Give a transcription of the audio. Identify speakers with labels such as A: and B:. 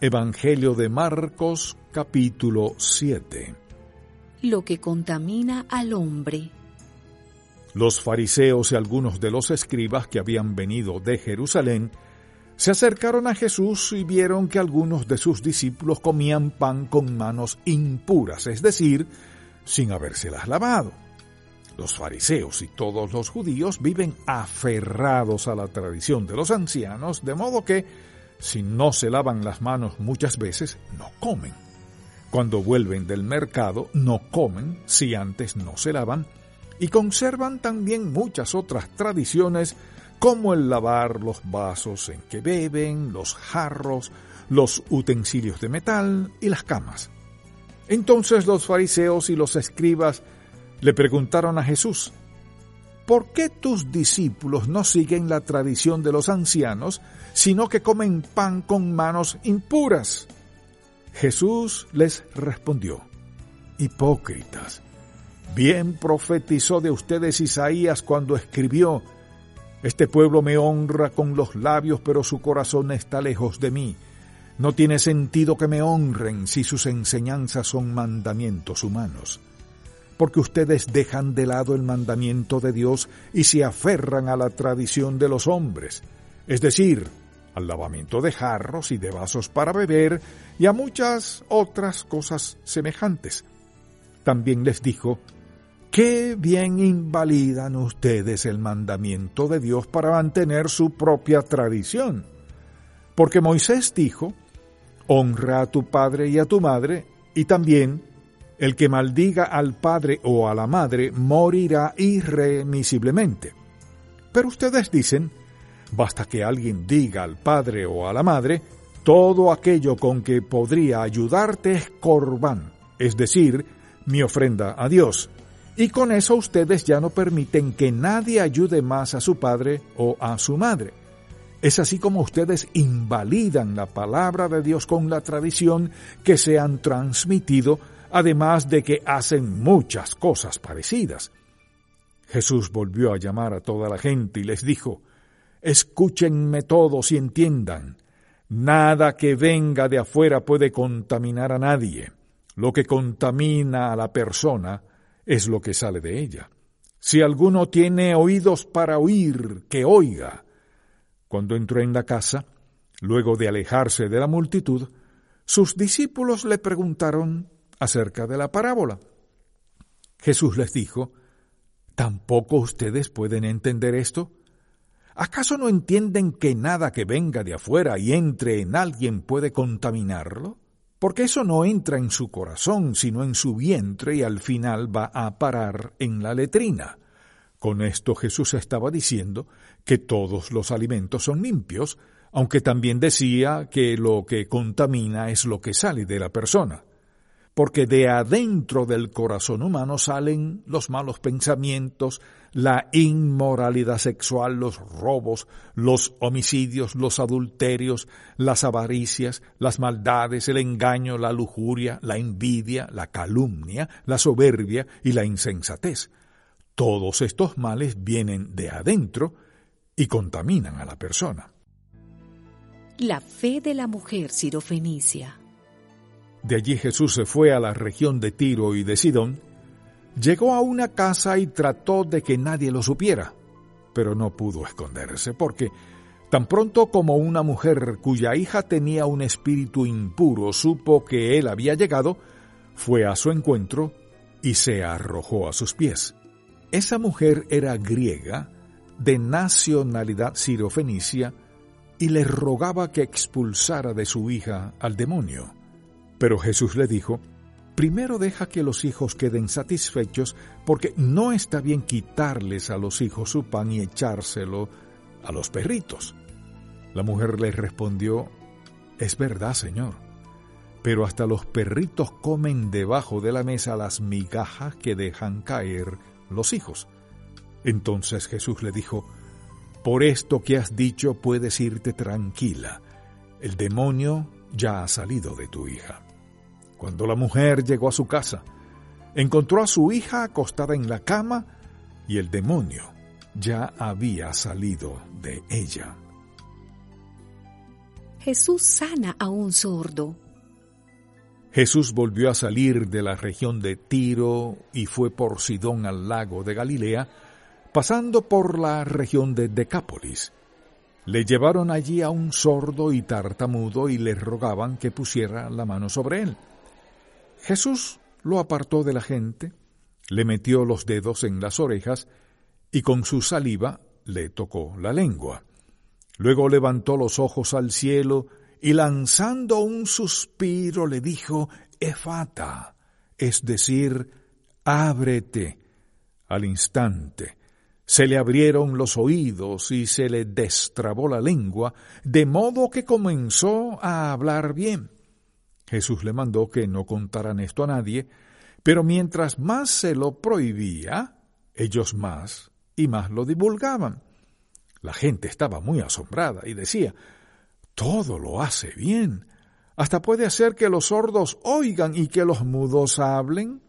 A: Evangelio de Marcos capítulo 7
B: Lo que contamina al hombre.
A: Los fariseos y algunos de los escribas que habían venido de Jerusalén se acercaron a Jesús y vieron que algunos de sus discípulos comían pan con manos impuras, es decir, sin habérselas lavado. Los fariseos y todos los judíos viven aferrados a la tradición de los ancianos, de modo que si no se lavan las manos muchas veces, no comen. Cuando vuelven del mercado, no comen si antes no se lavan y conservan también muchas otras tradiciones como el lavar los vasos en que beben, los jarros, los utensilios de metal y las camas. Entonces los fariseos y los escribas le preguntaron a Jesús, ¿por qué tus discípulos no siguen la tradición de los ancianos, sino que comen pan con manos impuras? Jesús les respondió, Hipócritas, bien profetizó de ustedes Isaías cuando escribió, Este pueblo me honra con los labios, pero su corazón está lejos de mí. No tiene sentido que me honren si sus enseñanzas son mandamientos humanos porque ustedes dejan de lado el mandamiento de Dios y se aferran a la tradición de los hombres, es decir, al lavamiento de jarros y de vasos para beber y a muchas otras cosas semejantes. También les dijo, qué bien invalidan ustedes el mandamiento de Dios para mantener su propia tradición. Porque Moisés dijo, honra a tu padre y a tu madre, y también el que maldiga al padre o a la madre morirá irremisiblemente. Pero ustedes dicen, basta que alguien diga al padre o a la madre, todo aquello con que podría ayudarte es corbán, es decir, mi ofrenda a Dios. Y con eso ustedes ya no permiten que nadie ayude más a su padre o a su madre. Es así como ustedes invalidan la palabra de Dios con la tradición que se han transmitido además de que hacen muchas cosas parecidas. Jesús volvió a llamar a toda la gente y les dijo, Escúchenme todos y entiendan, nada que venga de afuera puede contaminar a nadie. Lo que contamina a la persona es lo que sale de ella. Si alguno tiene oídos para oír, que oiga. Cuando entró en la casa, luego de alejarse de la multitud, sus discípulos le preguntaron acerca de la parábola. Jesús les dijo, ¿tampoco ustedes pueden entender esto? ¿Acaso no entienden que nada que venga de afuera y entre en alguien puede contaminarlo? Porque eso no entra en su corazón, sino en su vientre y al final va a parar en la letrina. Con esto Jesús estaba diciendo que todos los alimentos son limpios, aunque también decía que lo que contamina es lo que sale de la persona porque de adentro del corazón humano salen los malos pensamientos, la inmoralidad sexual, los robos, los homicidios, los adulterios, las avaricias, las maldades, el engaño, la lujuria, la envidia, la calumnia, la soberbia y la insensatez. Todos estos males vienen de adentro y contaminan a la persona.
B: La fe de la mujer sirofenicia.
A: De allí Jesús se fue a la región de Tiro y de Sidón, llegó a una casa y trató de que nadie lo supiera, pero no pudo esconderse, porque tan pronto como una mujer cuya hija tenía un espíritu impuro supo que él había llegado, fue a su encuentro y se arrojó a sus pies. Esa mujer era griega, de nacionalidad sirofenicia, y le rogaba que expulsara de su hija al demonio. Pero Jesús le dijo, primero deja que los hijos queden satisfechos, porque no está bien quitarles a los hijos su pan y echárselo a los perritos. La mujer le respondió, Es verdad, Señor, pero hasta los perritos comen debajo de la mesa las migajas que dejan caer los hijos. Entonces Jesús le dijo, Por esto que has dicho puedes irte tranquila, el demonio ya ha salido de tu hija. Cuando la mujer llegó a su casa, encontró a su hija acostada en la cama y el demonio ya había salido de ella.
B: Jesús sana a un sordo.
A: Jesús volvió a salir de la región de Tiro y fue por Sidón al lago de Galilea, pasando por la región de Decápolis. Le llevaron allí a un sordo y tartamudo y le rogaban que pusiera la mano sobre él. Jesús lo apartó de la gente, le metió los dedos en las orejas y con su saliva le tocó la lengua. Luego levantó los ojos al cielo y lanzando un suspiro le dijo, Efata, es decir, ábrete. Al instante se le abrieron los oídos y se le destrabó la lengua, de modo que comenzó a hablar bien. Jesús le mandó que no contaran esto a nadie, pero mientras más se lo prohibía, ellos más y más lo divulgaban. La gente estaba muy asombrada y decía, todo lo hace bien. Hasta puede hacer que los sordos oigan y que los mudos hablen.